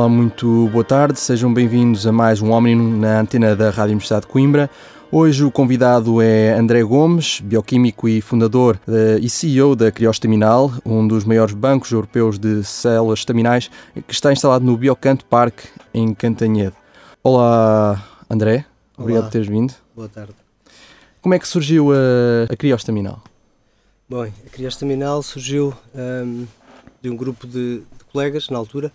Olá, muito boa tarde, sejam bem-vindos a mais um Omni na antena da Rádio Universidade de Coimbra. Hoje o convidado é André Gomes, bioquímico e fundador uh, e CEO da Criostaminal, um dos maiores bancos europeus de células estaminais, que está instalado no Biocanto Park em Cantanhede. Olá, André. Olá. Obrigado por teres vindo. Boa tarde. Como é que surgiu a, a Criostaminal? Bom, a Criostaminal surgiu um, de um grupo de, de colegas, na altura,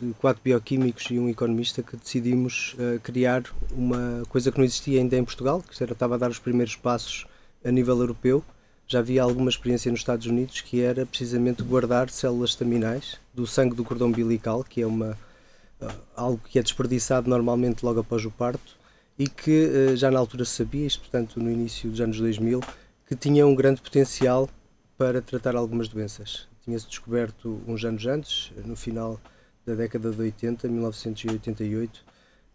de quatro bioquímicos e um economista que decidimos uh, criar uma coisa que não existia ainda em Portugal, que estava a dar os primeiros passos a nível europeu. Já havia alguma experiência nos Estados Unidos que era precisamente guardar células estaminais do sangue do cordão umbilical, que é uma, uh, algo que é desperdiçado normalmente logo após o parto e que já na altura se sabia, isto portanto no início dos anos 2000, que tinha um grande potencial para tratar algumas doenças. Tinha-se descoberto uns anos antes, no final da década de 80, 1988,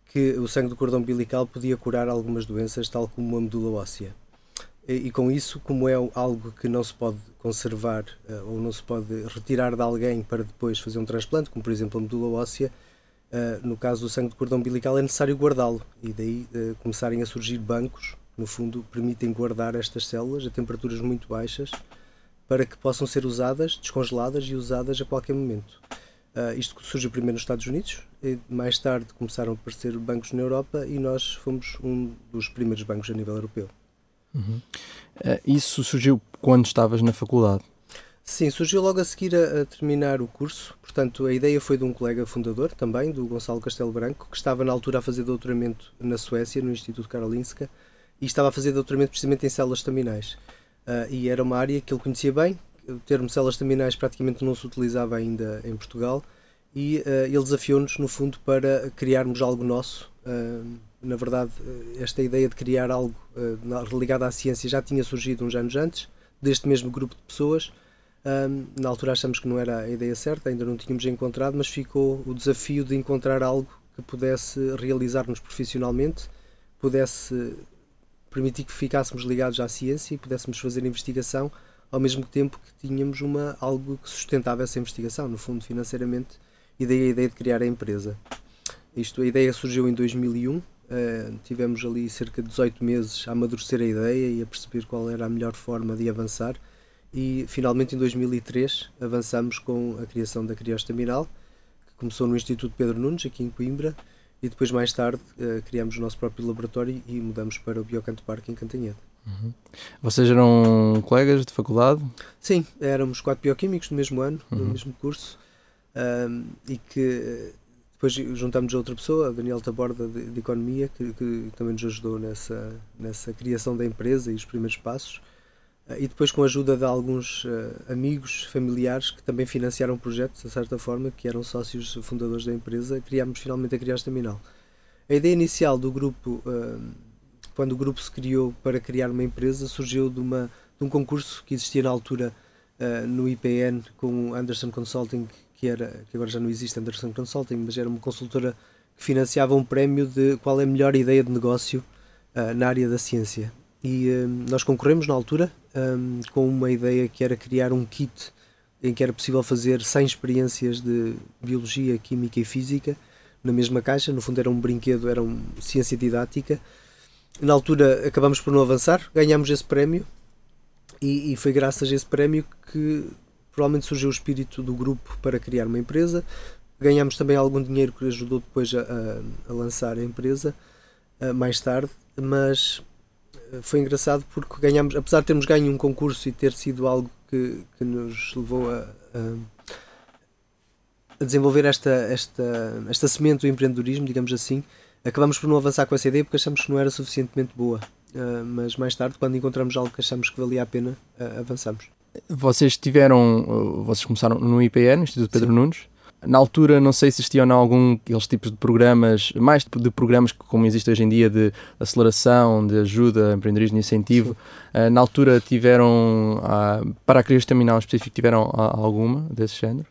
que o sangue do cordão umbilical podia curar algumas doenças, tal como a medula óssea. E, e com isso, como é algo que não se pode conservar uh, ou não se pode retirar de alguém para depois fazer um transplante, como por exemplo a medula óssea, uh, no caso do sangue do cordão umbilical é necessário guardá-lo e daí uh, começarem a surgir bancos, no fundo, permitem guardar estas células a temperaturas muito baixas para que possam ser usadas, descongeladas e usadas a qualquer momento. Uh, isto surgiu primeiro nos Estados Unidos, e mais tarde começaram a aparecer bancos na Europa e nós fomos um dos primeiros bancos a nível europeu. Uhum. Uh, isso surgiu quando estavas na faculdade? Sim, surgiu logo a seguir a, a, terminar o curso. Portanto, a ideia foi de um colega fundador também, do Gonçalo Castelo Branco, que estava na altura a fazer doutoramento na Suécia, no Instituto Karolinska, e estava a fazer doutoramento precisamente em células staminais. Uh, e era uma área que ele conhecia bem, o termo células staminais praticamente não se utilizava ainda em Portugal e uh, ele desafiou-nos, no fundo, para criarmos algo nosso. Uh, na verdade, esta ideia de criar algo uh, ligado à ciência já tinha surgido uns anos antes, deste mesmo grupo de pessoas. na altura achamos que não era a ideia certa, ainda não tínhamos encontrado, mas ficou o desafio de encontrar algo que pudesse realizar-nos profissionalmente, pudesse permitir que ficássemos ligados à ciência e pudéssemos fazer investigação ao mesmo tempo que tínhamos algo que sustentava essa investigação, no fundo, financeiramente, e daí a ideia de criar a empresa. Isto, a ideia surgiu em 2001, uh, eh, tivemos ali cerca de 18 meses a amadurecer a ideia e a perceber qual era a melhor forma de avançar, finalmente em 2003 avançamos com a criação da Criostaminal, que começou no Instituto Pedro Nunes, aqui em Coimbra, depois mais tarde criamos o nosso próprio laboratório mudamos para o Biocanto Parque em Cantanhede. Uhum. Vocês eram colegas de faculdade? Sim, éramos quatro bioquímicos do mesmo ano, uhum. do mesmo curso, um, e que depois juntamos a outra pessoa, a Daniel Taborda, de, de Economia, que, que, também nos ajudou nessa, nessa criação da empresa e os primeiros passos. Uh, e depois, com a ajuda de alguns uh, amigos, familiares, que também financiaram o projeto, de certa forma, que eram sócios fundadores da empresa, criámos finalmente a Criar Terminal. A ideia inicial do grupo. Uh, quando o grupo se criou para criar uma empresa, surgiu de, uma, de um concurso que existia na altura uh, no IPN com Anderson Consulting, que, era, que agora já não existe Anderson Consulting, mas era uma consultora que financiava um prémio de qual é a melhor ideia de negócio uh, na área da ciência. E uh, nós concorremos na altura um, com uma ideia que era criar um kit em que era possível fazer 100 experiências de biologia, química e física na mesma caixa. No fundo, era um brinquedo, era uma ciência didática na altura acabamos por não avançar, ganhámos esse prémio e, e, foi graças a esse prémio que provavelmente surgiu o espírito do grupo para criar uma empresa. Ganhámos também algum dinheiro que ajudou depois a, a, a lançar a empresa a, mais tarde, mas eh, foi engraçado porque ganhámos, apesar de termos ganho um concurso e ter sido algo que, que nos levou a, a desenvolver esta, esta, esta semente do empreendedorismo, digamos assim, acabamos por não avançar com essa ideia porque achamos que não era suficientemente boa. Uh, mas mais tarde, quando encontramos algo que achamos que valia a pena, uh, avançamos. Vocês tiveram, vocês começaram no IPN, Instituto Pedro Sim. Nunes. Na altura, não sei se existiam algum aqueles tipos de programas, mais de programas que como existe hoje em dia de aceleração, de ajuda, empreendedorismo e incentivo. Uh, na altura tiveram, para a crise terminal específico, tiveram alguma desse género?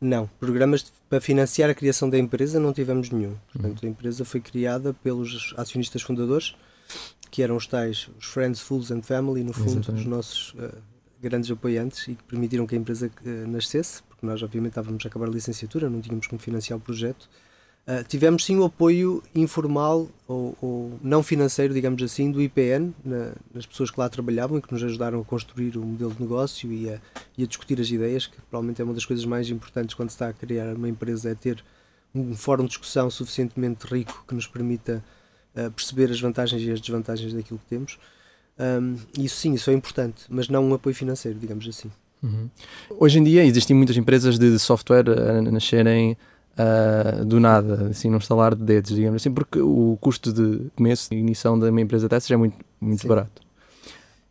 Não, programas de, para financiar a criação da empresa não tivemos nenhum. Portanto, a empresa foi criada pelos acionistas fundadores, que eram os tais, os Friends, Fools and Family, no fundo, Exatamente. os nossos uh, grandes apoiantes e que permitiram que a empresa uh, nascesse, porque nós obviamente estávamos a acabar a licenciatura, não tínhamos como financiar o projeto. Uh, tivemos sim o apoio informal ou, ou, não financeiro, digamos assim, do IPN, na, nas pessoas que lá trabalhavam e que nos ajudaram a construir o modelo de negócio e a, e a, discutir as ideias, que provavelmente é uma das coisas mais importantes quando se está a criar uma empresa, é ter um fórum de discussão suficientemente rico que nos permita uh, perceber as vantagens e as desvantagens daquilo que temos. Um, isso sim, isso é importante, mas não um apoio financeiro, digamos assim. Uhum. Hoje em dia existem muitas empresas de software a nascerem uh, do nada, assim, num estalar de dedos, digamos assim, porque o custo de começo e ignição de uma empresa dessas é muito, muito barato.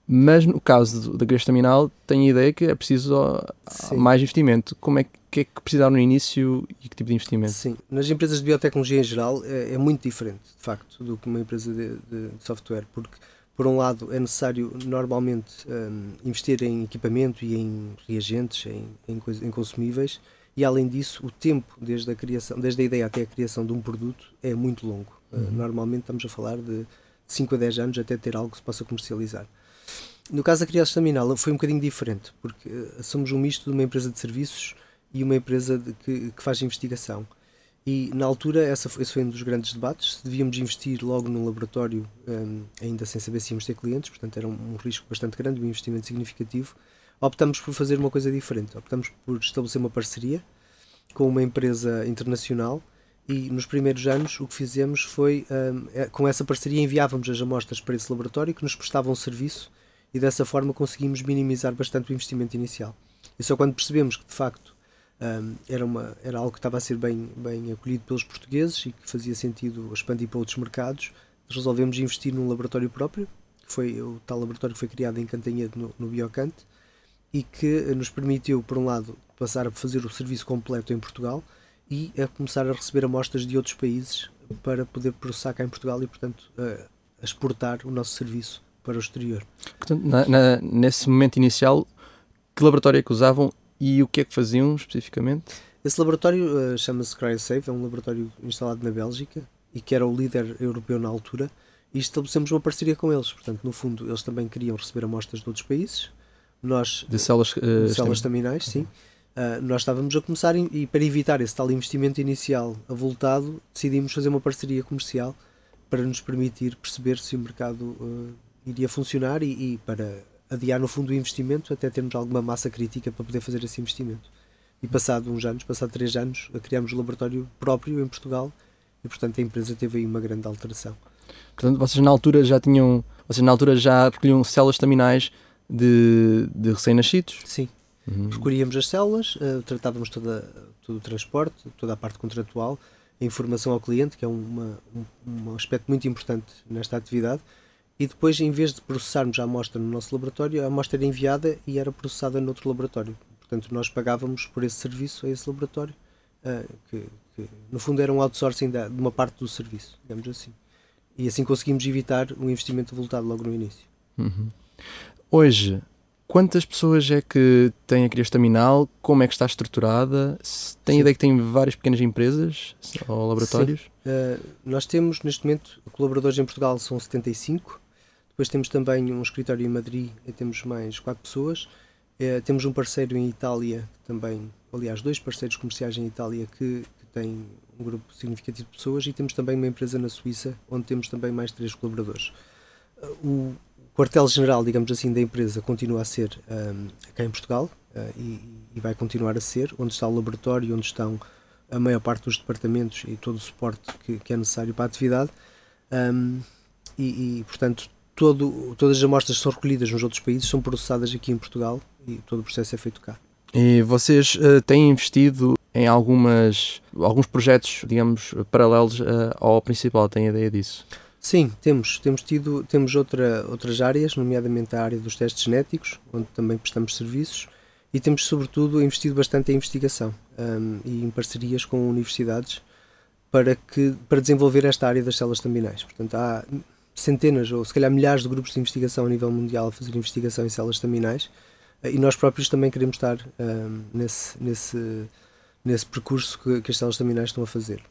Mas no caso da Grecia Terminal, tenho a ideia que é preciso Sim. mais investimento. Como é que é que precisaram no início e que tipo de investimento? Sim, nas empresas de biotecnologia em geral é, é muito diferente, de facto, do que uma empresa de, de, de software, porque por um lado, é necessário normalmente um, investir em equipamento e em reagentes, em, em, em, consumíveis, e além disso, o tempo desde a criação, desde a ideia até a criação de um produto é muito longo. Uh, uhum. Uh, normalmente estamos a falar de 5 a 10 anos até ter algo que se possa comercializar. No caso da criação Staminal foi um bocadinho diferente, porque uh, somos um misto de uma empresa de serviços e uma empresa de, que, que faz investigação. E na altura, essa foi, esse foi um dos grandes debates: se devíamos investir logo num laboratório, um, ainda sem saber se íamos ter clientes, portanto era um, um, risco bastante grande, um investimento significativo. Optamos por fazer uma coisa diferente, optamos por estabelecer uma parceria com uma empresa internacional e nos primeiros anos o que fizemos foi, um, é, com essa parceria, enviávamos as amostras para esse laboratório que nos prestava um serviço e dessa forma conseguimos minimizar bastante o investimento inicial. E só quando percebemos que de facto um, era, uma, era algo que estava a ser bem, bem acolhido pelos portugueses e que fazia sentido expandir para outros mercados. Resolvemos investir num laboratório próprio, que foi o tal laboratório que foi criado em Cantanhede, no, no Biocante, e que nos permitiu, por um lado, passar a fazer o serviço completo em Portugal e a começar a receber amostras de outros países para poder processar cá em Portugal e, portanto, a, a exportar o nosso serviço para o exterior. Portanto, na, na, nesse momento inicial, que laboratório é que usavam e o que é que faziam especificamente? Esse laboratório uh, chama-se CryoSafe, é um laboratório instalado na Bélgica e que era o líder europeu na altura e estabelecemos uma parceria com eles. Portanto, no fundo, eles também queriam receber amostras de outros países. Nós, de células, uh, de células staminais, sim. Uh, nós estávamos a começar e para evitar esse tal investimento inicial avultado, decidimos fazer uma parceria comercial para nos permitir perceber se o mercado uh, iria funcionar e, e, para adiar no fundo o investimento até termos alguma massa crítica para poder fazer esse investimento. E passado uns anos, passado três anos, criámos o laboratório próprio em Portugal e portanto a empresa teve aí uma grande alteração. Portanto, vocês na altura já tinham, vocês na altura já recolhiam células staminais de, de recém-nascidos? Sim. Uhum. Percorríamos as células, uh, tratávamos toda, todo o transporte, toda a parte contratual, a informação ao cliente, que é uma, um, um aspecto muito importante nesta atividade, e depois, em vez de processarmos a amostra no nosso laboratório, a amostra era enviada e era processada noutro laboratório. Portanto, nós pagávamos por esse serviço a esse laboratório, uh, que, que, no fundo era um outsourcing de uma parte do serviço, digamos assim. E assim conseguimos evitar um investimento voltado logo no início. Uhum. Hoje, quantas pessoas é que tem a Criastaminal? Como é que está estruturada? Tem Sim. ideia que tem várias pequenas empresas ou laboratórios? Uh, nós temos, neste momento, colaboradores em Portugal são 75, depois temos também um escritório em Madrid e temos mais quatro pessoas. É, temos um parceiro em Itália também, aliás, dois parceiros comerciais em Itália que, que têm um grupo significativo de pessoas e temos também uma empresa na Suíça onde temos também mais três colaboradores. O quartel-general, digamos assim, da empresa continua a ser um, em Portugal uh, e, e, vai continuar a ser, onde está o laboratório, onde estão a maior parte dos departamentos e todo o suporte que, que é necessário para a atividade. Um, e, e, portanto, todo, todas as amostras que são recolhidas nos outros países são processadas aqui em Portugal e todo o processo é feito cá. E vocês uh, têm investido em algumas, alguns projetos, digamos, paralelos uh, ao principal, têm ideia disso? Sim, temos, temos tido, temos outra, outras áreas, nomeadamente a área dos testes genéticos, onde também prestamos serviços, e temos sobretudo investido bastante em investigação um, e em parcerias com universidades para, que, para desenvolver esta área das células terminais. Portanto, há centenas ou se calhar milhares de grupos de investigação a nível mundial a fazer investigação em células staminais eh, e nós próprios também queremos estar um, nesse, nesse, nesse percurso que, que as células staminais estão a fazer.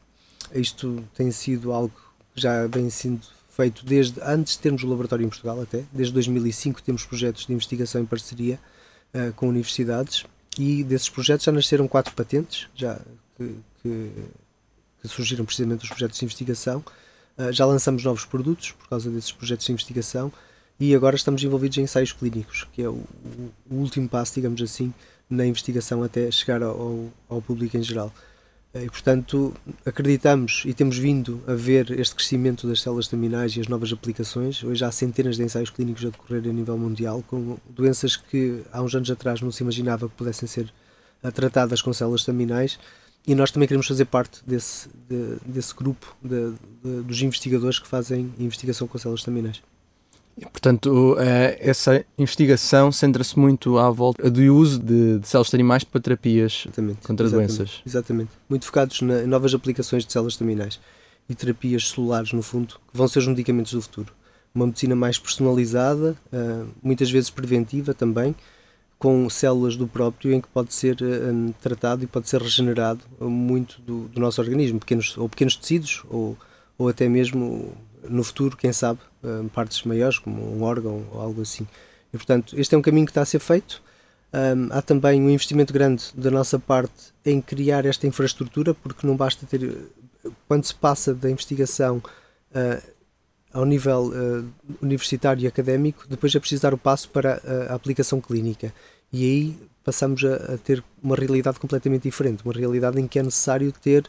Isto tem sido algo já vem sendo feito desde antes de termos o laboratório em Portugal até, desde 2005 temos projetos de investigação em parceria uh, com universidades e desses projetos já nasceram quatro patentes, já que, que, que surgiram precisamente dos projetos de investigação. Uh, já lançamos novos produtos por causa desses projetos de investigação e agora estamos envolvidos em ensaios clínicos, que é o, o último passo, digamos assim, na investigação até chegar ao, ao público em geral. Eh, e, portanto, acreditamos e temos vindo a ver este crescimento das células terminais e as novas aplicações. Hoje há centenas de ensaios clínicos a decorrer a nível mundial, com doenças que há uns anos atrás não se imaginava que pudessem ser eh, tratadas com células terminais. E nós também queremos fazer parte desse, de, desse grupo de, de, dos investigadores que fazem investigação com células Portanto, eh, essa investigação centra-se muito à volta do uso de, de células de animais para terapias exatamente, contra exatamente, doenças. Exatamente. Muito focados em novas aplicações de células terminais e terapias celulares, no fundo, que vão ser os medicamentos do futuro. Uma medicina mais personalizada, eh, muitas vezes preventiva também, com células do próprio em que pode ser eh, tratado e pode ser regenerado muito do, do nosso organismo, pequenos, ou pequenos tecidos, ou, ou até mesmo no futuro, quem sabe, eh, partes maiores, como um órgão ou algo assim. E, portanto, este é um caminho que está a ser feito. Um, há também um investimento grande da nossa parte em criar esta infraestrutura, porque não basta ter. Quando se passa da investigação uh, ao nível uh, universitário e académico, depois é preciso dar o passo para a, a aplicação clínica. E aí passamos a, a, ter uma realidade completamente diferente uma realidade em que é necessário ter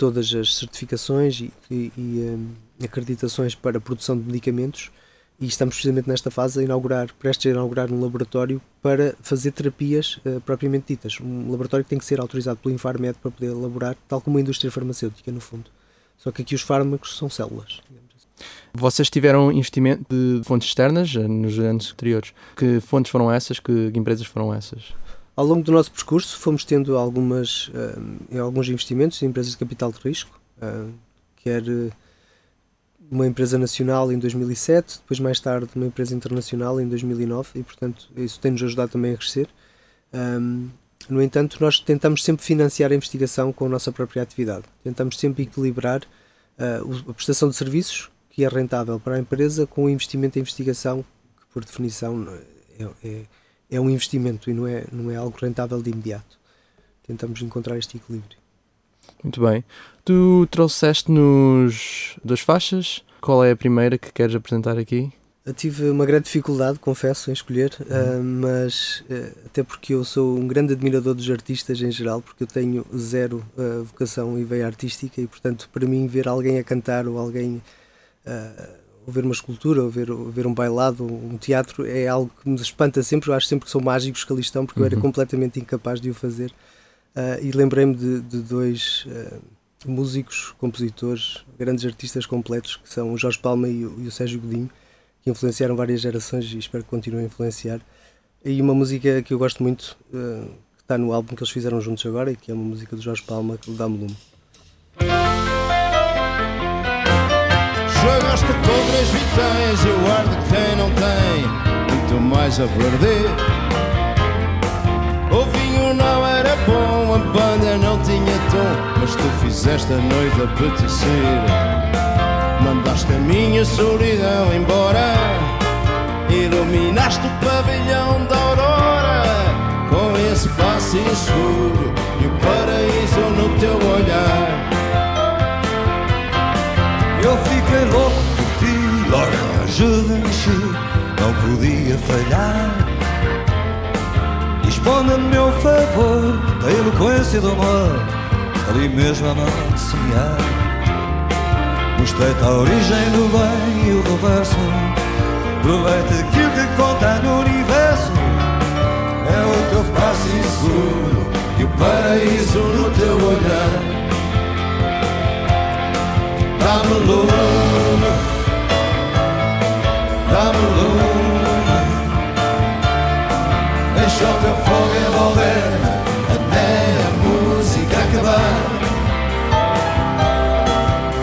todas as certificações e, e, e um, acreditações para a produção de medicamentos e estamos precisamente nesta fase a inaugurar, prestes a inaugurar um laboratório para fazer terapias uh, propriamente ditas. Um laboratório que tem que ser autorizado pelo Infarmed para poder elaborar, tal como a indústria farmacêutica, no fundo. Só que aqui os fármacos são células. Assim. Vocês tiveram investimento de fontes externas eh, nos anos anteriores. Que fontes foram essas? Que empresas foram essas? Ao longo do nosso percurso fomos tendo algumas, uh, alguns investimentos em empresas de capital de risco, uh, quer uma empresa nacional em 2007, depois mais tarde uma empresa internacional em 2009 e portanto isso tem-nos ajudado também a crescer. Um, no entanto, nós tentamos sempre financiar a investigação com a nossa própria atividade. Tentamos sempre equilibrar uh, a prestação de serviços, que é rentável para a empresa, com o investimento em investigação, que por definição é, é, é um investimento e não é, não é algo rentável de imediato. Tentamos encontrar este equilíbrio. Muito bem. Tu trouxeste-nos duas faixas. Qual é a primeira que queres apresentar aqui? Eu tive uma grande dificuldade, confesso, em escolher, uhum. uh, mas uh, até porque eu sou um grande admirador dos artistas em geral, porque eu tenho zero uh, vocação e veia artística e, portanto, para mim, ver alguém a cantar ou alguém ver uma escultura, ou ver, ou ver um bailado, um teatro, é algo que me espanta sempre. Eu acho sempre que são mágicos que ali estão, porque uhum. eu era uhum. completamente incapaz de o fazer. e lembrei-me de, de, dois músicos, compositores, grandes artistas completos, que são o Jorge Palma e o, e o Sérgio Godinho, que influenciaram várias gerações e espero que continuem a influenciar. E uma música que eu gosto muito, uh, que está no álbum que eles fizeram juntos agora, e que é uma música do Jorge Palma, que lhe dá-me lume. Jogaste com três vitéis e o ar de quem não tem muito mais a perder. O vinho não era bom, a banda não tinha tom, mas tu fizeste a noite apetecer. Mandaste a minha solidão embora, iluminaste o pavilhão da aurora, com esse passo escuro e o paraíso no teu olhar. Eu fiquei louco por ti, logo ajuda-me, não podia falhar. Responda me meu favor da eloquência do amor. Ali mesmo a semear Mostrei-te a origem do bem e o reverso Proveita que o que conta no universo É o teu passo inseguro E o paraíso no teu olhar Dá-me lume Dá-me lume Deixa o teu fogo envolver. Até a música acabar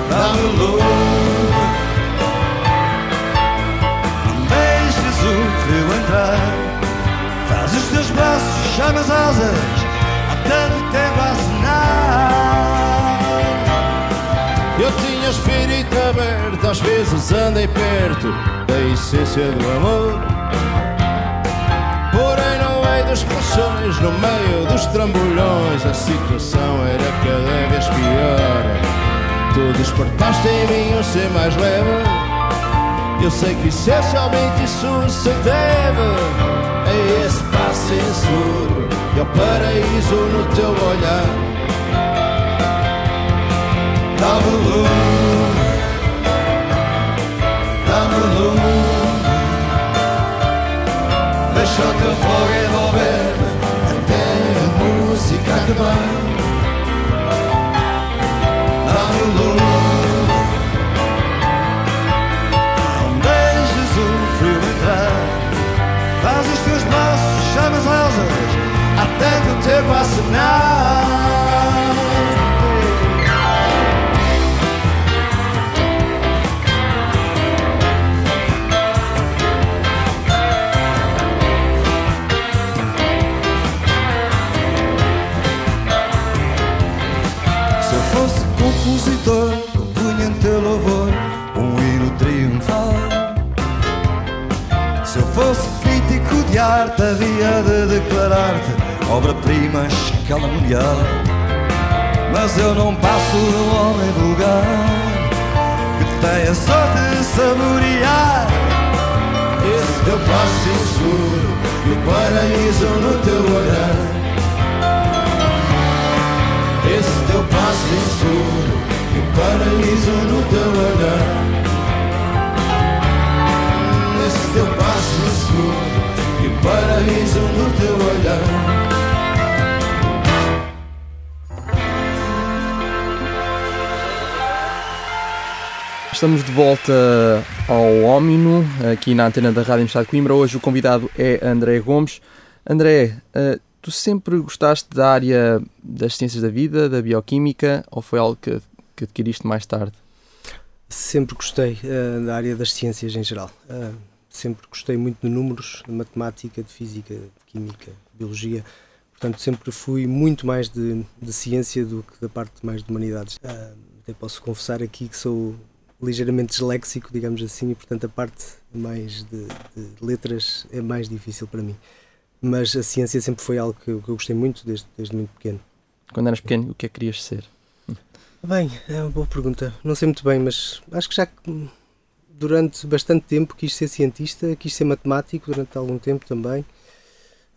Dá-me lume Deixes o frio entrar. Faz os teus braços, chama as asas. Há tanto tempo a Espírito aberto Às vezes andei perto Da essência do amor dos corações no meio dos trambolhões. A situação era cada vez pior. Tu despertaste em mim um ser mais leve. Eu sei que essencialmente isso se deve a esse passo inseguro e ao paraíso no teu olhar. Faz os teus braços, chamas asas, há tanto tempo a assinar. Arte, havia de declarar-te obra-prima escala mundial. Mas eu não passo de um homem vulgar que tem a sorte de saborear Esse teu passo inseguro e o paraíso no teu olhar. Esse teu passo inseguro e o paraíso no teu olhar. Esse teu passo inseguro paraíso no teu olhar. Estamos de volta ao Ómino, aqui na antena da Rádio Universidade de Coimbra. Hoje o convidado é André Gomes. André, eh, tu sempre gostaste da área das ciências da vida, da bioquímica, ou foi algo que, que adquiriste mais tarde? Sempre gostei eh, da área das ciências em geral. Eh, sempre gostei muito de números, de matemática, de física, de química, de biologia. Portanto, sempre fui muito mais de, de ciência do que da parte mais de humanidades. Eh, até posso confessar aqui que sou ligeiramente disléxico, digamos assim, e portanto a parte mais de, de letras é mais difícil para mim. Mas a ciência sempre foi algo que eu, que eu gostei muito desde, desde muito pequeno. Quando eras pequeno, o que é que querias ser? Bem, é uma boa pergunta. Não sei muito bem, mas acho que já durante bastante tempo quis ser cientista, quis ser matemático durante algum tempo também.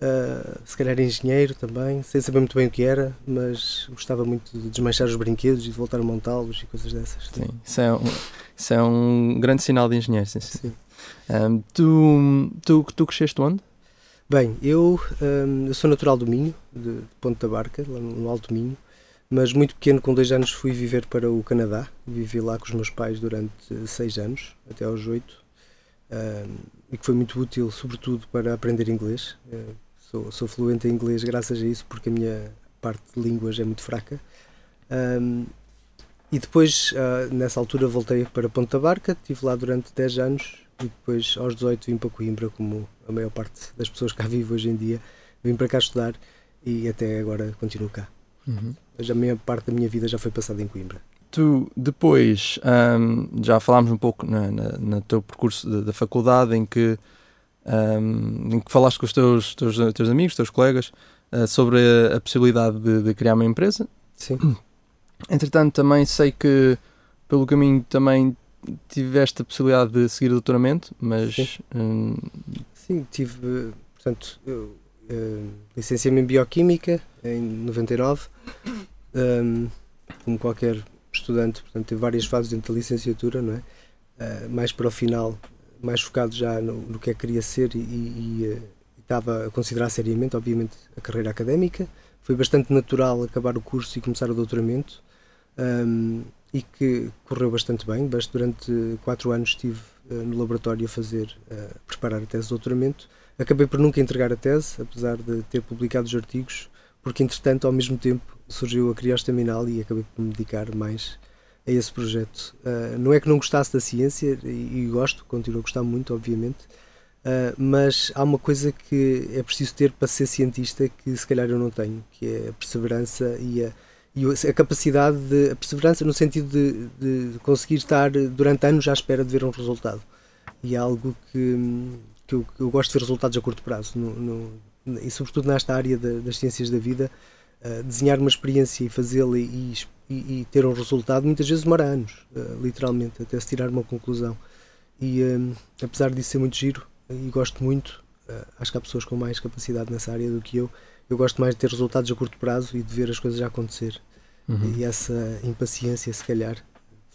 Ah, se calhar engenheiro também, sem saber muito bem o que era, mas gostava muito de desmanchar os brinquedos e de voltar a montá-los e coisas dessas. Sim, isso é um, isso é um grande sinal de engenheiro. Sim, sim. Ahm, tu, tu, tu cresceste onde? Bem, eu, hum, eu sou natural do Minho, de, de Ponte da Barca, lá no, no Alto Minho, mas muito pequeno, com dois anos, fui viver para o Canadá. Vivi lá com os meus pais durante eh, seis anos, até aos oito, e que foi muito útil, sobretudo, para aprender inglês. Eh, sou, sou fluente em inglês graças a isso, porque a minha parte de línguas é muito fraca. Hum, e depois, ah, nessa altura, voltei para Ponta Barca, estive lá durante 10 anos e depois, aos 18, vim para Coimbra, como a maior parte das pessoas cá vivem hoje em dia. Vim para cá estudar e até agora continuo cá. Mas a maior parte da minha vida já foi passada em Coimbra. Tu depois ahm, já falámos um pouco na, na, no teu percurso da, da faculdade em que, ahm, em que falaste com os teus, teus, teus amigos, teus colegas ah, sobre a, a possibilidade de, de criar uma empresa. Sim, Entretanto, também sei que pelo caminho também tiveste a possibilidade de seguir o doutoramento, mas Sim. hum, sim tive, eh, portanto, eu eh, licenciei-me em Bioquímica em 99, Hum, como qualquer estudante, portanto, teve várias fases dentro da licenciatura, não é? Eh, mais para o final, mais focado já no, no que é que queria ser e, e, eh, estava a considerar seriamente, obviamente, a carreira académica. Foi bastante natural acabar o curso e começar o doutoramento. Hum, e que correu bastante bem. Durante quatro anos estive eh, no laboratório a fazer, a preparar a tese de doutoramento. Acabei por nunca entregar a tese, apesar de ter publicado os artigos, porque entretanto, ao mesmo tempo, surgiu a criostaminal e acabei por me dedicar mais a esse projeto. Ah, não é que não gostasse da ciência, e, e gosto, continuo a gostar muito, obviamente, ah, mas há uma coisa que é preciso ter para ser cientista que se calhar eu não tenho, que é a perseverança e a, e a capacidade de a perseverança no sentido de, de conseguir estar durante anos à espera de ver um resultado e é algo que, que, eu, eu gosto de ver resultados a curto prazo no, no- e sobretudo nesta área da, das ciências da vida, uh, desenhar uma experiência e fazê-la e, e, e, ter um resultado muitas vezes demora anos, uh, literalmente, até se tirar uma conclusão. E um, apesar disso ser muito giro e gosto muito, uh, acho que há pessoas com mais capacidade nessa área do que eu. Eu gosto mais de ter resultados a curto prazo e de ver as coisas a acontecer. Uhum. E essa impaciência, se calhar,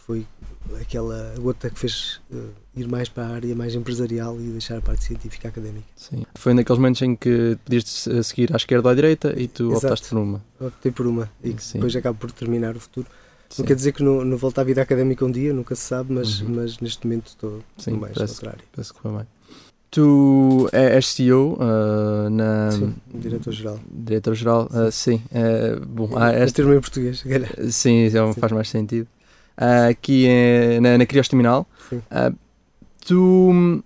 foi aquela gota que fez uh, ir mais para a área mais empresarial e deixar a parte científica académica. Sim. Foi naqueles momentos em que podias seguir à esquerda ou à direita e tu Exato. optaste por uma. Optei por uma e Sim. depois acabo por terminar o futuro. Sim. Não quer dizer que não, não volte à vida académica um dia, nunca se sabe, mas, uhum. mas neste momento estou Sim, mais parece, noutra área. Parece que foi bem. Tu és CEO uh, na. Sim, diretor-geral. Diretor-geral, uh, sim. Uh, bom, há este... termo em português, Sim, é sim, faz mais sentido. Uh, aqui é, na, na Criostaminal. Uh, tu,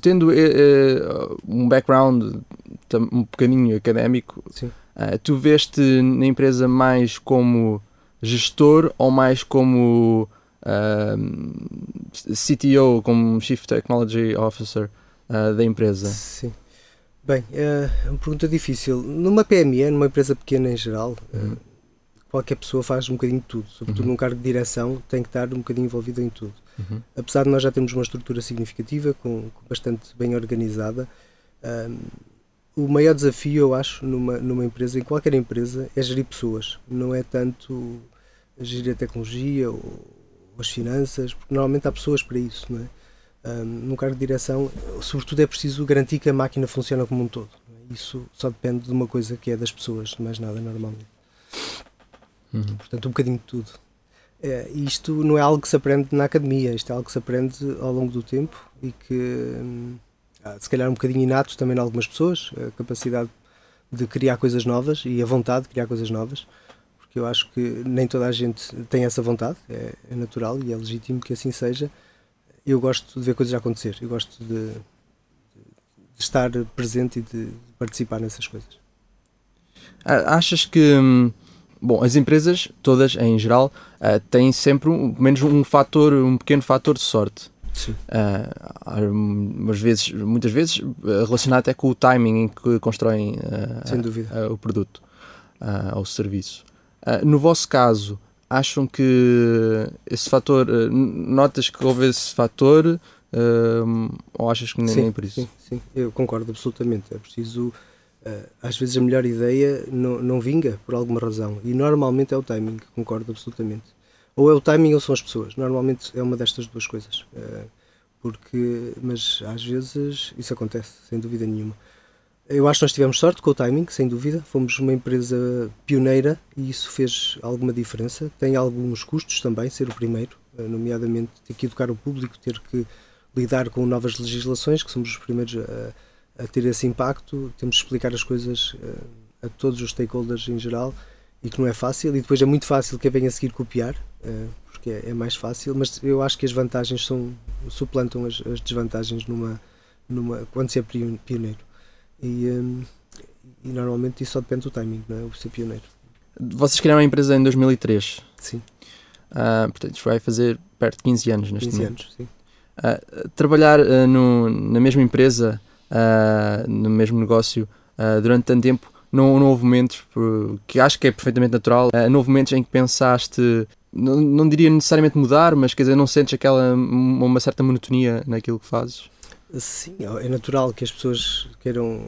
tendo uh, um background um bocadinho académico, tu veste na empresa mais como gestor ou mais como CTO, como Chief Technology Officer da empresa? Sim. Bem, é uma pergunta difícil. Numa PME, numa empresa pequena em geral, uhum qualquer pessoa faz um bocadinho de tudo, sobretudo uhum. num cargo de direção, tem que estar um bocadinho envolvido em tudo. Uhum. Apesar de nós já termos uma estrutura significativa, com, com bastante bem organizada, um, o maior desafio, eu acho, numa, numa empresa, em qualquer empresa, é gerir pessoas. Não é tanto gerir a tecnologia ou, as finanças, porque normalmente há pessoas para isso, não é? Um, num cargo de direção, sobretudo é preciso garantir que a máquina funciona como um todo. É? Isso só depende de uma coisa que é das pessoas, mais nada normalmente. Uhum. Portanto, um bocadinho de tudo. É, isto não é algo que se aprende na academia, isto é algo que se aprende ao longo do tempo e que hum, se calhar um bocadinho inato também em algumas pessoas, a capacidade de criar coisas novas e a vontade de criar coisas novas, porque eu acho que nem toda a gente tem essa vontade, é, é natural e é legítimo que assim seja. Eu gosto de ver coisas acontecer, eu gosto de, de estar presente e de participar nessas coisas. Achas que hum, Bom, as empresas, todas em geral, uh, têm sempre um, menos um fator, um pequeno fator de sorte. Sim. Uh, vezes, muitas vezes eh, relacionado até com o timing em que constroem uh, o produto uh, ou o serviço. no vosso caso, acham que esse fator, notas que houve esse fator ou achas que nem, sim, nem por isso? Sim, sim, eu concordo absolutamente. É preciso eh, às vezes a melhor ideia não, não vinga por alguma razão e normalmente é o timing, concordo absolutamente. Ou é o timing ou são as pessoas. Normalmente é uma destas duas coisas. Eh, porque, mas às vezes isso acontece, sem dúvida nenhuma. Eu acho que nós tivemos sorte com o timing, sem dúvida. Fomos uma empresa pioneira e isso fez alguma diferença. Tem alguns custos também, ser o primeiro, eh, nomeadamente ter que educar o público, ter que lidar com novas legislações, que somos os primeiros a a ter esse impacto, temos de explicar as coisas uh, a todos os stakeholders em geral e que não é fácil. E depois é muito fácil que venha a seguir copiar, uh, porque é, é, mais fácil, mas eu acho que as vantagens são, suplantam as, as desvantagens numa, numa, quando se é pioneiro. E, um, e normalmente isso só depende do timing, não é? O ser pioneiro. Vocês criaram a empresa em 2003. Sim. Uh, portanto, vai fazer perto de 15 anos neste 15 momento. anos, sim. Uh, trabalhar uh, no, na mesma empresa uh, no mesmo negócio uh, durante tanto tempo, não, não houve momentos que acho que é perfeitamente natural, uh, não houve momentos em que pensaste, não, não diria necessariamente mudar, mas quer dizer, não sentes aquela uma certa monotonia naquilo que fazes? Sim, é natural que as pessoas queiram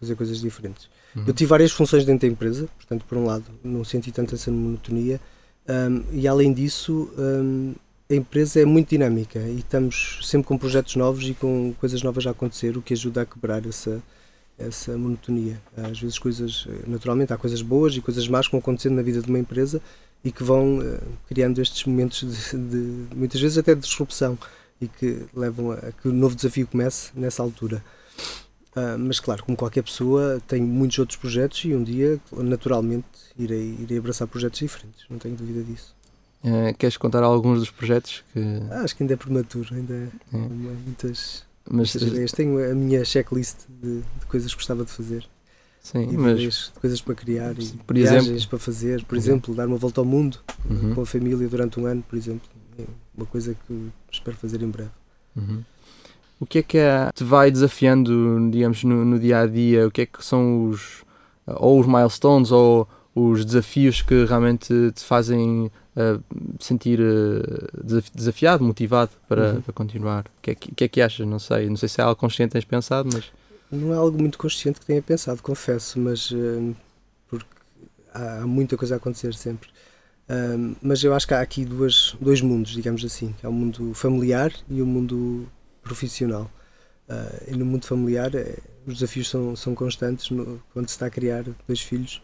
fazer coisas diferentes. Uhum. Eu tive várias funções dentro da empresa, portanto, por um lado, não senti tanto essa monotonia, um, e além disso, um, a empresa é muito dinâmica e estamos sempre com projetos novos e com coisas novas a acontecer, o que ajuda a quebrar essa, essa monotonia. Às vezes coisas, naturalmente há coisas boas e coisas más que vão acontecendo na vida de uma empresa e que vão uh, criando estes momentos de, de, muitas vezes até de disrupção e que levam a, a que o novo desafio comece nessa altura. Uh, mas claro, como qualquer pessoa, tenho muitos outros projetos e um dia, naturalmente, irei, irei abraçar projetos diferentes, não tenho dúvida disso. Uh, queres contar alguns dos projetos que. Ah, acho que ainda é prematuro, ainda é. muitas, mas, muitas ideias. Tenho a minha checklist de, de coisas que gostava de fazer. Sim, mas. coisas para criar e por viagens exemplo, para fazer. Por uhum. exemplo, dar uma volta ao mundo uhum. com a família durante um ano, por exemplo. É uma coisa que espero fazer em breve. Uhum. o que é que é, te vai desafiando, digamos, no, no dia a dia? O que é que são os ou os milestones ou os desafios que realmente te fazem uh, sentir uh, desafiado, motivado para, uhum. para continuar? O que, é que, que, é que achas? Não sei. Não sei se é algo consciente que tens pensado, mas. Não é algo muito consciente que tenha pensado, confesso, mas uh, porque há, há, muita coisa a acontecer sempre. mas eu acho que há aqui duas, dois mundos, digamos assim. Há o mundo familiar e o mundo profissional. e no mundo familiar os desafios são, são constantes no, quando se está a criar dois filhos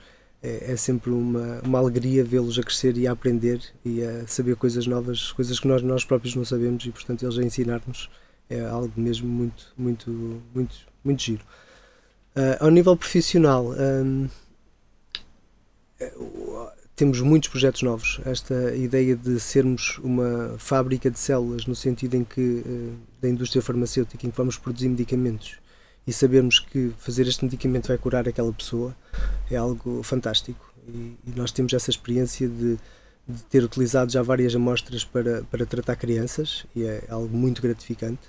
é, é sempre uma, uma alegria vê-los a crescer e a aprender e a saber coisas novas, coisas que nós, nós próprios não sabemos e, portanto, eles a ensinar-nos é algo mesmo muito, muito, muito, muito giro. Uh, ao nível profissional, um, temos muitos projetos novos. Esta ideia de sermos uma fábrica de células, no sentido em que, uh, da indústria farmacêutica, em que vamos produzir medicamentos e sabermos que fazer este medicamento vai curar aquela pessoa é algo fantástico. E, e nós temos essa experiência de, de, ter utilizado já várias amostras para, para tratar crianças e é algo muito gratificante.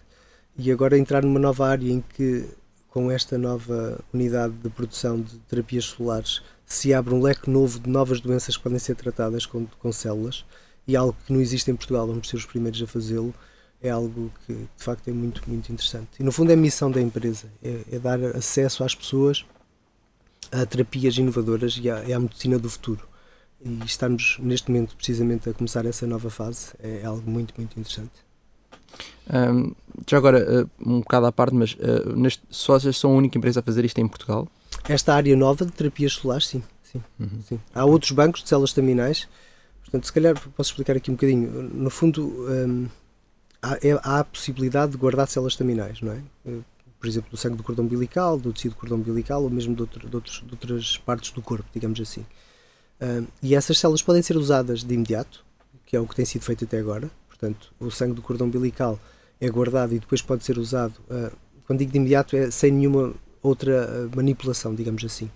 E agora entrar numa nova área em que, com esta nova unidade de produção de terapias celulares, se abre um leque novo de novas doenças que podem ser tratadas com, com células e algo que não existe em Portugal, vamos ser os primeiros a fazê-lo é algo que de facto é muito, muito interessante. E no fundo é a missão da empresa, é, é dar acesso às pessoas a terapias inovadoras e à, à, medicina do futuro. E estarmos neste momento precisamente a começar essa nova fase é algo muito, muito interessante. Um, já agora, uh, um bocado à parte, mas uh, neste, só vocês são a única empresa a fazer isto em Portugal? Esta área nova de terapias solares, sim. sim, uhum. sim. Há outros bancos de células terminais, portanto, se calhar posso explicar aqui um bocadinho. No fundo, um, há, é, há a possibilidade de guardar células staminais, não é? Eh, por exemplo, do sangue do cordão umbilical, do tecido do cordão umbilical ou mesmo de, outro, de, outros, de outras partes do corpo, digamos assim. Uh, e essas células podem ser usadas de imediato, que é o que tem sido feito até agora. Portanto, o sangue do cordão umbilical é guardado e depois pode ser usado. Uh, quando digo de imediato, é sem nenhuma outra manipulação, digamos assim.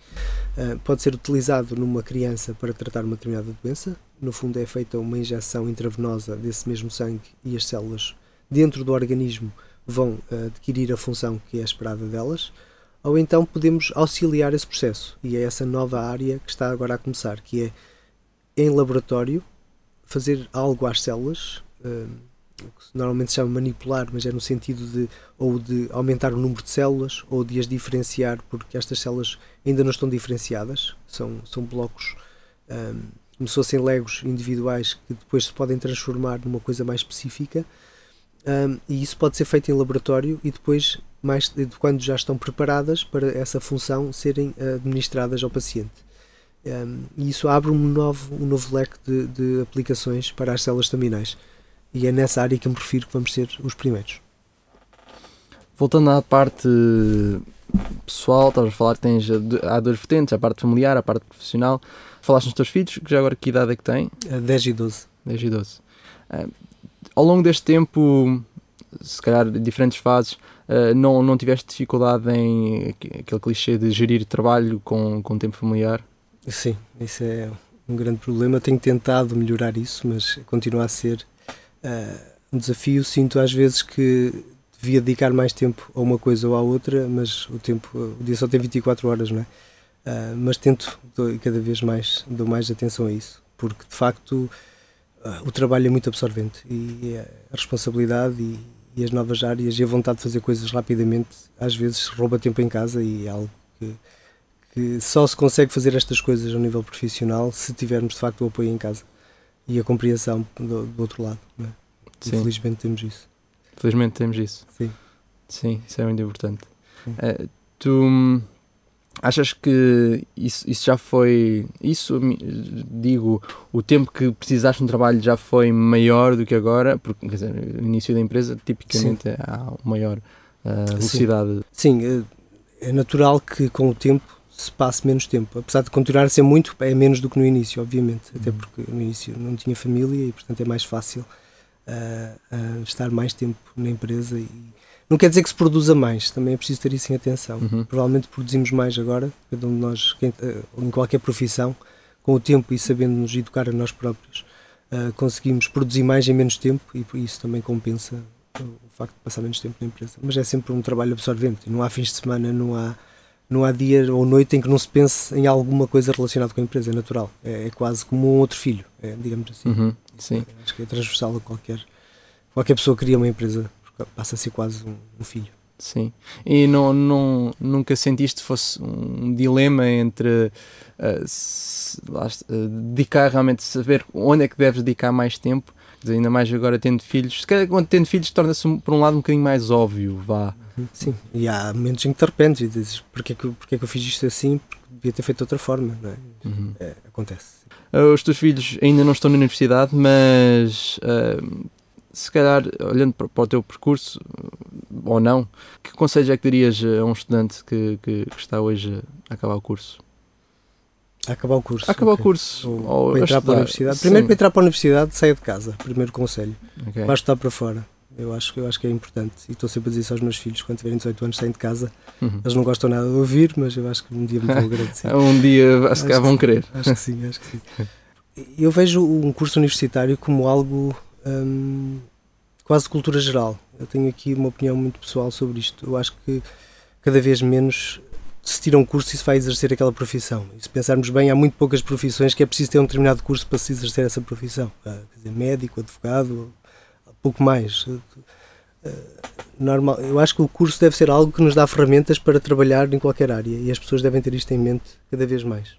Uh, pode ser utilizado numa criança para tratar uma determinada doença. No fundo, é feita uma injeção intravenosa desse mesmo sangue e as células dentro do organismo vão uh, adquirir a função que é esperada delas, ou então podemos auxiliar esse processo. E é essa nova área que está agora a começar, que é em laboratório fazer algo às células, uh, que normalmente se chama manipular, mas é no sentido de ou de aumentar o número de células ou de as diferenciar, porque estas células ainda não estão diferenciadas, são, são blocos um, como se fossem legos individuais que depois se podem transformar numa coisa mais específica um, e isso pode ser feito em laboratório e depois, mais quando já estão preparadas para essa função serem administradas ao paciente. Um, e isso abre um novo, um novo leque de, de, aplicações para as células terminais. E é nessa área que eu me refiro que vamos ser os primeiros. Voltando à parte pessoal, estavas a falar que tens, há duas vertentes, a parte familiar, a parte profissional. Falaste nos teus filhos, que já agora que idade é que têm? 10 e 12. 10 e 12 ao longo deste tempo, se calhar diferentes fases, uh, não, não tiveste dificuldade em aquele clichê de gerir trabalho com, com tempo familiar? Sim, isso é um grande problema. Tenho tentado melhorar isso, mas continua a ser uh, um desafio. Sinto às vezes que devia dedicar mais tempo a uma coisa ou à outra, mas o tempo, o dia só tem 24 horas, não é? Uh, mas tento cada vez mais, dou mais atenção a isso, porque de facto uh, o trabalho é muito absorvente e a responsabilidade e, e, as novas áreas e a vontade de fazer coisas rapidamente às vezes rouba tempo em casa e é algo que, que só se consegue fazer estas coisas a nível profissional se tivermos de facto o apoio em casa e a compreensão do, do outro lado. É? Infelizmente temos isso. Felizmente temos isso. Sim. Sim, isso é muito importante. Uh, tu Achas que isso, isso já foi. Isso, digo, o tempo que precisaste no trabalho já foi maior do que agora? Porque, quer dizer, no início da empresa, tipicamente, Sim. há maior uh, velocidade. Sim. Sim, é, é natural que com o tempo se passe menos tempo. Apesar de continuar a ser muito, é menos do que no início, obviamente. Até uhum. porque no início não tinha família e, portanto, é mais fácil uh, uh, estar mais tempo na empresa e não quer dizer que se produza mais, também é preciso ter isso em atenção. Uhum. Provavelmente produzimos mais agora, cada um de nós, eh, em qualquer profissão, com o tempo e sabendo nos educar a nós próprios, uh, conseguimos produzir mais em menos tempo e isso também compensa o facto de passar menos tempo na empresa. Mas é sempre um trabalho absorvente. Não há fins de semana, não há, não há dia ou noite em que não se pense em alguma coisa relacionada com a empresa. É natural. É, é quase como um outro filho, é, digamos assim. Uhum, sim. Acho que é transversal a qualquer, qualquer pessoa que cria uma empresa. Passa a ser quase um, um filho. Sim. E não, não, nunca sentiste fosse um dilema entre uh, se, uh, dedicar realmente, saber onde é que deves dedicar mais tempo dizer, ainda mais agora tendo filhos. Se calhar quando tendo filhos torna-se por um lado um bocadinho mais óbvio, vá. Sim, e há momentos em que te arrependes e dizes porque é que, porque é que eu fiz isto assim, porque devia ter feito de outra forma, não é? Uhum. é acontece. Uh, os teus filhos ainda não estão na universidade, mas uh, se calhar, olhando para, para, o teu percurso, ou não, que conselho é que dirias a um estudante que, que, que está hoje a acabar o curso? A acabar o curso. A acabar okay. o curso. Ou, ou entrar para a universidade. Sim. Primeiro para entrar para a universidade, saia de casa. Primeiro conselho. Okay. Vai estudar para fora. Eu acho, eu acho que é importante. E estou sempre a dizer isso aos meus filhos, quando tiverem 18 anos, saem de casa. Uhum. Eles não gostam nada de ouvir, mas eu acho que um dia me vão agradecer. um dia acho que vão querer. Acho que sim, acho que sim. Eu vejo um curso universitário como algo hum, quase de cultura geral. Eu tenho aqui uma opinião muito pessoal sobre isto. Eu acho que cada vez menos se tira um curso e se vai exercer aquela profissão. E se pensarmos bem, há muito poucas profissões que é preciso ter um determinado curso para se exercer essa profissão. Ah, quer dizer, médico, advogado, pouco mais. Ah, normal, eu acho que o curso deve ser algo que nos dá ferramentas para trabalhar em qualquer área e as pessoas devem ter isto em mente cada vez mais.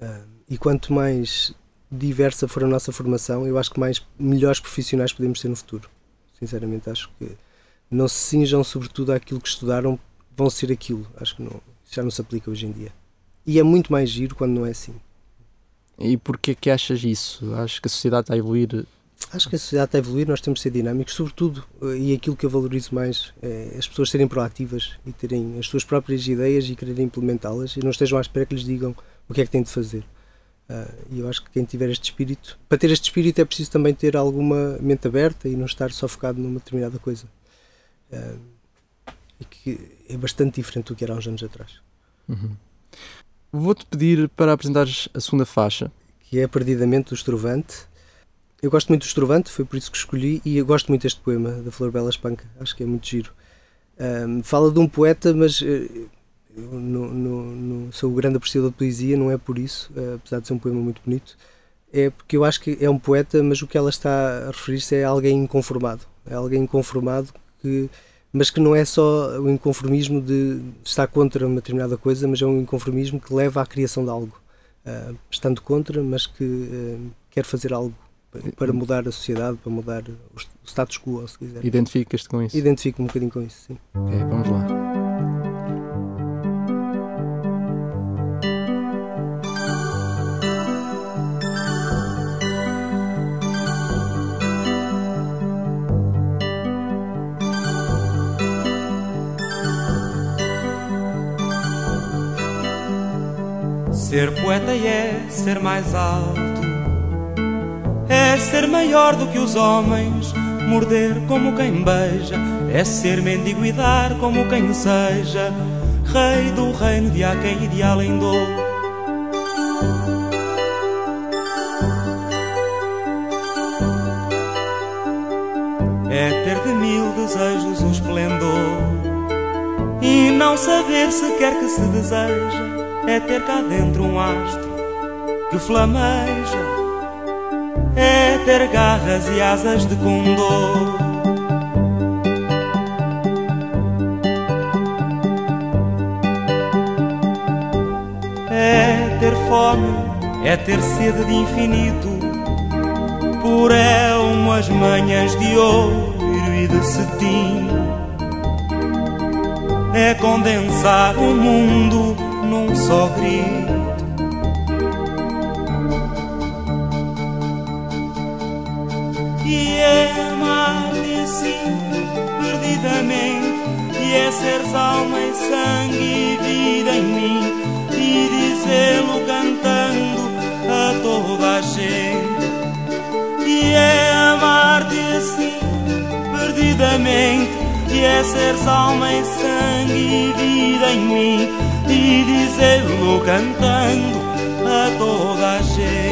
Ah, e quanto mais diversa for a nossa formação, eu acho que mais melhores profissionais podemos ter no futuro. Sinceramente, acho que não se cinjam sobretudo àquilo que estudaram vão ser aquilo. Acho que não, já não se aplica hoje em dia. E é muito mais giro quando não é assim. E porquê que achas isso? Acho que a sociedade está a evoluir? Acho que a sociedade está a evoluir, nós temos de ser dinâmicos, sobretudo, eh, e aquilo que eu valorizo mais é as pessoas serem proativas e terem as suas próprias ideias e quererem implementá-las e não estejam à espera que lhes digam o que é que têm de fazer. Uh, e eu acho que quem tiver este espírito, para ter este espírito é preciso também ter alguma mente aberta e não estar só focado numa determinada coisa. Uh, e que é bastante diferente do que era há uns anos atrás. Uhum. Vou-te pedir para apresentares a segunda faixa. Que é Perdidamente do Estrovante. Eu gosto muito do Estrovante, foi por isso que escolhi, e eu gosto muito deste poema, da Flor Bela Espanca. Acho que é muito giro. Um, fala de um poeta, mas eh, eu no, no, no, sou o grande apreciador de poesia, não é por isso, uh, apesar de ser um poema muito bonito. É porque eu acho que é um poeta, mas o que ela está a referir-se é alguém inconformado. É alguém inconformado que mas que não é só o inconformismo de estar contra uma determinada coisa, mas é um inconformismo que leva à criação de algo. Uh, estando contra, mas que uh, quer fazer algo para mudar a sociedade, para mudar o status quo, se quiser. Identificas-te com isso? Identifico-me um bocadinho com isso, sim. Ok, vamos lá. Ser poeta é ser mais alto, ser maior do que os homens, morder como quem beija, é ser mendigo e dar como quem seja, rei do reino de Aquém e de Alendou. É ter de mil desejos um esplendor. E não saber sequer que se deseja é ter cá dentro um astro que flameja, é ter garras e asas de condor. É ter fome, é ter sede de infinito, por é umas manhãs de ouro e de cetim. É condensar o mundo num só grito. Assim, perdidamente, e é seres alma e sangue e vida em mim, e dizê-lo cantando a toda a gente. E é amar-te assim, perdidamente, e é seres alma e sangue e vida em mim e dizê-lo cantando a toda a gente.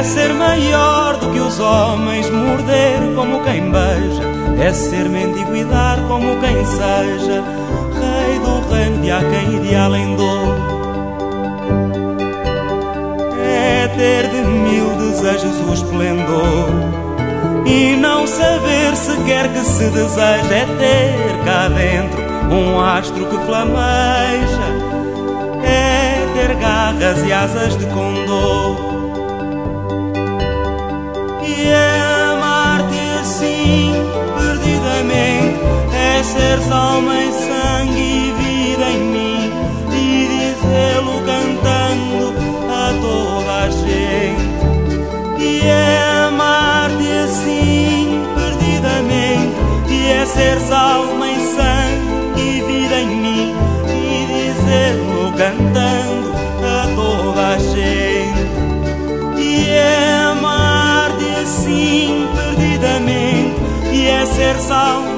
É ser maior do que os homens, morder como quem beija, é ser mendigo e dar como quem seja, rei do reino de há quem e de além do. É ter de mil desejos o esplendor e não saber sequer que se deseja é ter cá dentro um astro que flameja é ter garras e asas de condor ser alma e sangue e vida em mim e dizê-lo cantando a toda a gente. E é amar-te assim perdidamente e é ser alma e sangue e vida em mim e dizê-lo cantando a toda a gente. E é amar-te assim perdidamente e é ser alma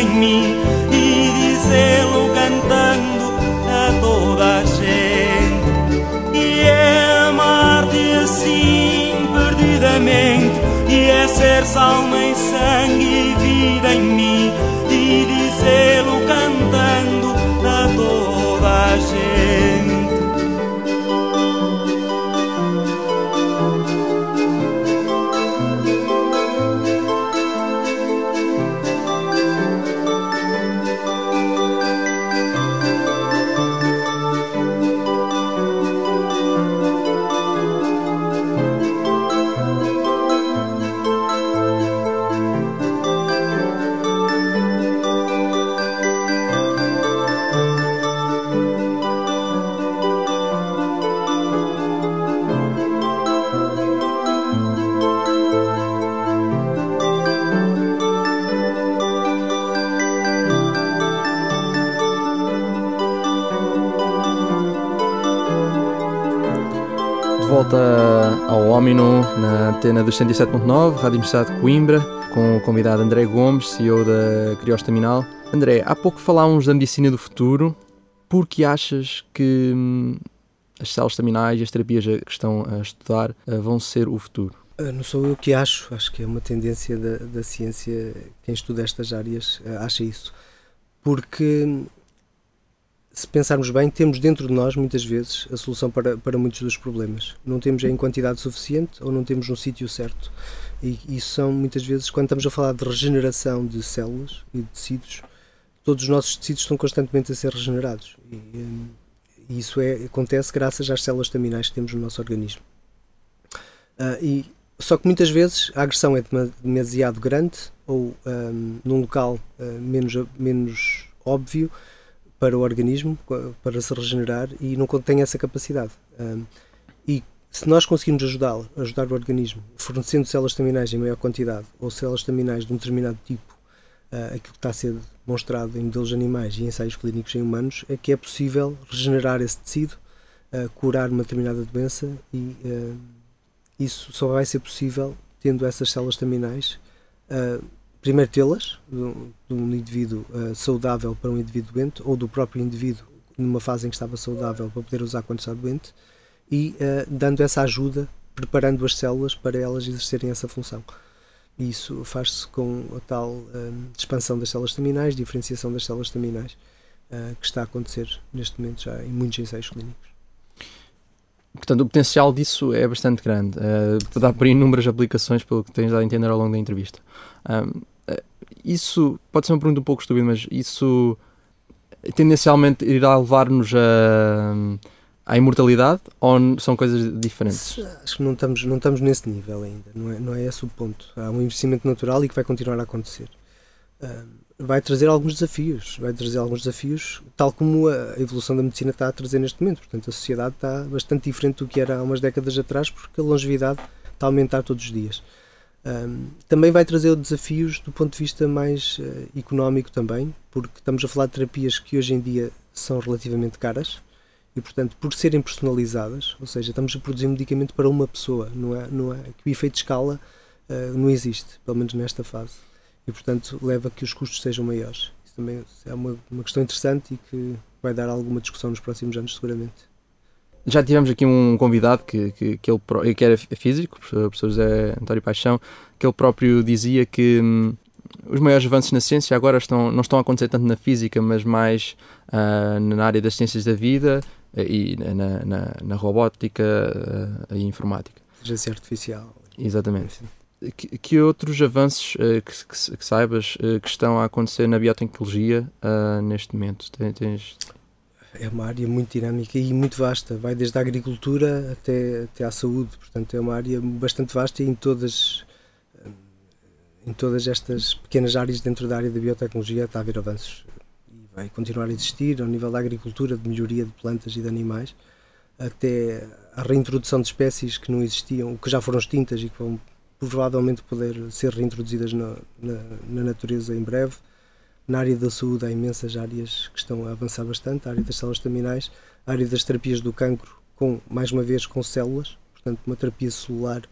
em mim e dizê-lo cantando a toda a gente. E é amar-te assim perdidamente e é ser alma e sangue Volta ao Ómino na antena dos 107.9, Rádio Universidade de Coimbra, com o convidado André Gomes, CEO da Criostaminal. André, há pouco falámos da medicina do futuro. Por que achas que hum, as células staminais e as terapias que estão a estudar eh, vão ser o futuro? Ah, Não sou eu que acho, acho que é uma tendência da, da ciência, quem estuda estas áreas ah, acha isso. Porque, se pensarmos bem, temos dentro de nós, muitas vezes, a solução para, para muitos dos problemas. Não temos em quantidade suficiente ou não temos no sítio certo. E isso são, muitas vezes, quando estamos a falar de regeneração de células e de tecidos, todos os nossos tecidos estão constantemente a ser regenerados. E, e isso é, acontece graças às células staminais que temos no nosso organismo. Ah, e só que muitas vezes a agressão é dema- demasiado grande ou ahm, num local ah, menos, menos óbvio para o organismo, para se regenerar e não contém essa capacidade. E se nós conseguirmos ajudá-lo, ajudar o organismo, fornecendo células staminais em maior quantidade ou células staminais de um determinado tipo, ah, aquilo que está a ser demonstrado em modelos animais e ensaios clínicos em humanos, é que é possível regenerar esse tecido, ah, curar uma determinada doença e ah, isso só vai ser possível tendo essas células staminais, primeiro tê-las, de um, indivíduo ah, saudável para um indivíduo doente, ou do próprio indivíduo numa fase em que estava saudável para poder usar quando está doente, e ah, dando essa ajuda, preparando as células para elas exercerem essa função. E isso faz-se com a tal ah, expansão das células staminais, diferenciação das células staminais, ah, que está a acontecer neste momento já em muitos ensaios clínicos. Portanto, o potencial disso é bastante grande. Uh, dá por inúmeras aplicações, pelo que tens dado a entender ao longo da entrevista. Um, uh, isso pode ser uma pergunta um pouco estúpida, mas isso tendencialmente irá levar-nos a, à imortalidade ou são coisas diferentes? Acho que não estamos, não estamos nesse nível ainda, não é, não é esse o ponto. Há um investimento natural e que vai continuar a acontecer. Ah, vai trazer alguns desafios, vai trazer alguns desafios, tal como a evolução da medicina está a trazer neste momento. Portanto, a sociedade está bastante diferente do que era há umas décadas atrás, porque a longevidade está a aumentar todos os dias. Um, também vai trazer desafios do ponto de vista mais uh, económico também, porque estamos a falar de terapias que hoje em dia são relativamente caras e, portanto, por serem personalizadas, ou seja, estamos a produzir um medicamento para uma pessoa, não é, não é que o efeito de escala uh, não existe, pelo menos nesta fase, e, portanto, leva a que os custos sejam maiores. Isso também é uma, uma questão interessante e que vai dar alguma discussão nos próximos anos, seguramente. Já tivemos aqui um convidado que, que, que, ele, que era físico, o professor José António Paixão, que ele próprio dizia que hum, os maiores avanços na ciência agora estão, não estão a acontecer tanto na física, mas mais uh, na área das ciências da vida uh, e na, na, na robótica uh, e informática. Inteligência artificial. Exatamente. Que, que, outros avanços uh, que, que, que, saibas que estão a acontecer na biotecnologia uh, neste momento? Tens... É uma área muito dinâmica e muito vasta, vai desde a agricultura até, até à saúde, portanto é uma área bastante vasta em todas, em todas estas pequenas áreas dentro da área da biotecnologia está a haver avanços. E vai continuar a existir ao nível da agricultura, de melhoria de plantas e de animais, até a reintrodução de espécies que não existiam, que já foram extintas e que vão provavelmente poder ser reintroduzidas na, na, na, natureza em breve. Na área da saúde há imensas áreas que estão a avançar bastante, a área das células terminais, a área das terapias do cancro, com, mais uma vez com células, portanto uma terapia celular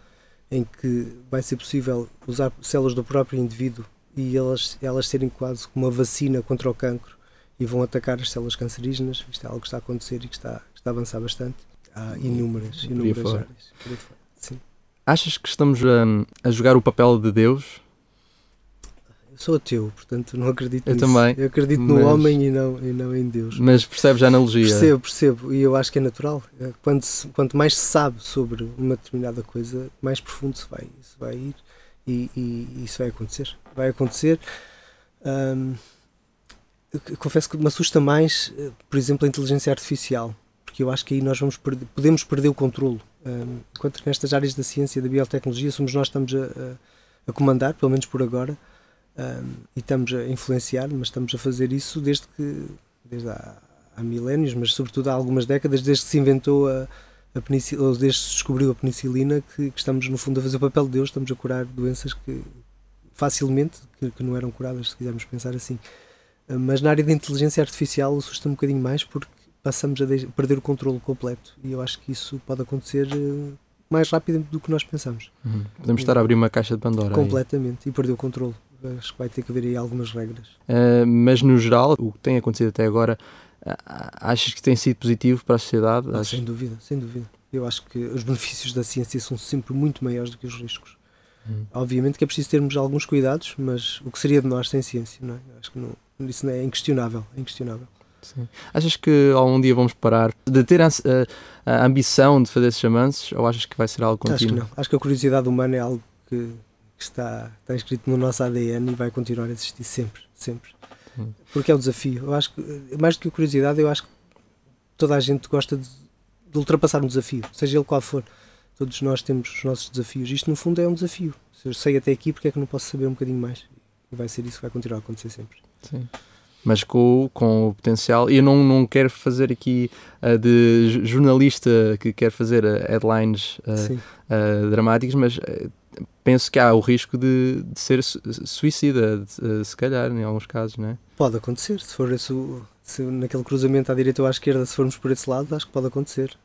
em que vai ser possível usar células do próprio indivíduo e elas, elas serem quase como uma vacina contra o cancro e vão atacar as células cancerígenas. Isto é algo que está a acontecer e que está, que está a avançar bastante. Há inúmeras, inúmeras áreas. Sim. Achas que estamos a, a jogar o papel de Deus? Sou ateu, portanto não acredito eu nisso. também. Eu acredito mas... no homem e não, e não em Deus. Mas percebes a analogia? Percebo, percebo. E eu acho que é natural. Quando se, quanto mais se sabe sobre uma determinada coisa, mais profundo se vai, se vai ir. E, e, isso vai acontecer. Vai acontecer. Hum, confesso que me assusta mais, eh, por exemplo, a inteligência artificial. Porque eu acho que aí nós vamos perder, podemos perder o controlo um, enquanto que nestas áreas da ciência e da biotecnologia somos nós que estamos a, a, a comandar, pelo menos por agora, um, e estamos a influenciar, mas estamos a fazer isso desde que, desde há, há milénios, mas sobretudo há algumas décadas, desde que se inventou a, a penicilina, ou desde que se descobriu a penicilina, que, que, estamos no fundo a fazer o papel de Deus, estamos a curar doenças que facilmente, que, que não eram curadas, se quisermos pensar assim. Mas na área da inteligência artificial assusta um bocadinho mais porque passamos a perder o controle completo. E eu acho que isso pode acontecer uh, mais rápido do que nós pensamos. Uhum. Podemos estar a abrir uma caixa de Pandora. Completamente. Aí. E perder o controle. Acho que vai ter que haver aí algumas regras. Uh, mas no geral, o que tem acontecido até agora, uh, achas que tem sido positivo para a sociedade? Ah, sem dúvida, sem dúvida. Eu acho que os benefícios da ciência são sempre muito maiores do que os riscos. Uhum. Obviamente que é preciso termos alguns cuidados, mas o que seria de nós sem ciência? Não é? Acho que não, isso é inquestionável. É inquestionável. Sim. Achas que algum dia vamos parar de ter a, a, a, ambição de fazer esses avanços ou achas que vai ser algo contínuo? Acho que não. Acho que a curiosidade humana é algo que, que está, está inscrito no nosso ADN e vai continuar a existir sempre, sempre. Hum. Porque é um desafio. Eu acho que, mais do que a curiosidade, eu acho que toda a gente gosta de, de ultrapassar um desafio, seja ele qual for. Todos nós temos os nossos desafios. Isto, no fundo, é um desafio. Se eu sei até aqui, porque é que não posso saber um bocadinho mais? E vai ser isso que vai continuar a acontecer sempre. Sim mas com, com o potencial. E eu não, não quero fazer aqui uh, de jornalista que quer fazer uh, headlines uh, dramáticas, mas penso que há o risco de, de ser suicida, de, se calhar, em alguns casos, não é? Pode acontecer, se for esse, se naquele cruzamento à direita ou à esquerda, se formos por esse lado, acho que pode acontecer.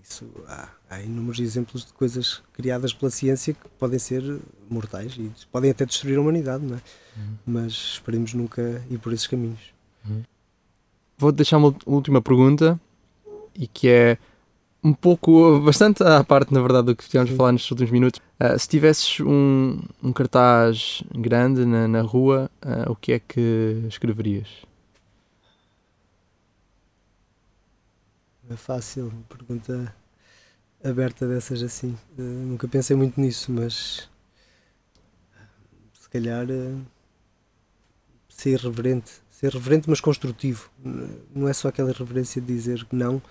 isso há, há inúmeros exemplos de coisas criadas pela ciência que podem ser mortais e podem até destruir a humanidade, não é? Uhum. Mas esperemos nunca ir por esses caminhos. Uhum. Vou deixar uma última pergunta e que é um pouco, bastante à parte, na verdade, do que tivemos a falar nos últimos minutos. Uh, se tivesses um, um cartaz grande na, na rua, uh, o que é que escreverias? É fácil, pergunta aberta dessas assim. Uh, nunca pensei muito nisso, mas se calhar ser reverente, ser reverente mas construtivo. Não é só aquela reverência de dizer não,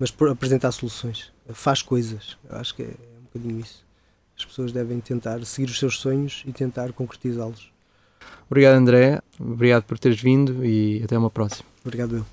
mas apresentar soluções. Faz coisas. Eu acho que é um bocadinho isso. As pessoas devem tentar seguir os seus sonhos e tentar concretizá-los. Obrigado, André. Obrigado por teres vindo e até uma próxima. Obrigado, eu.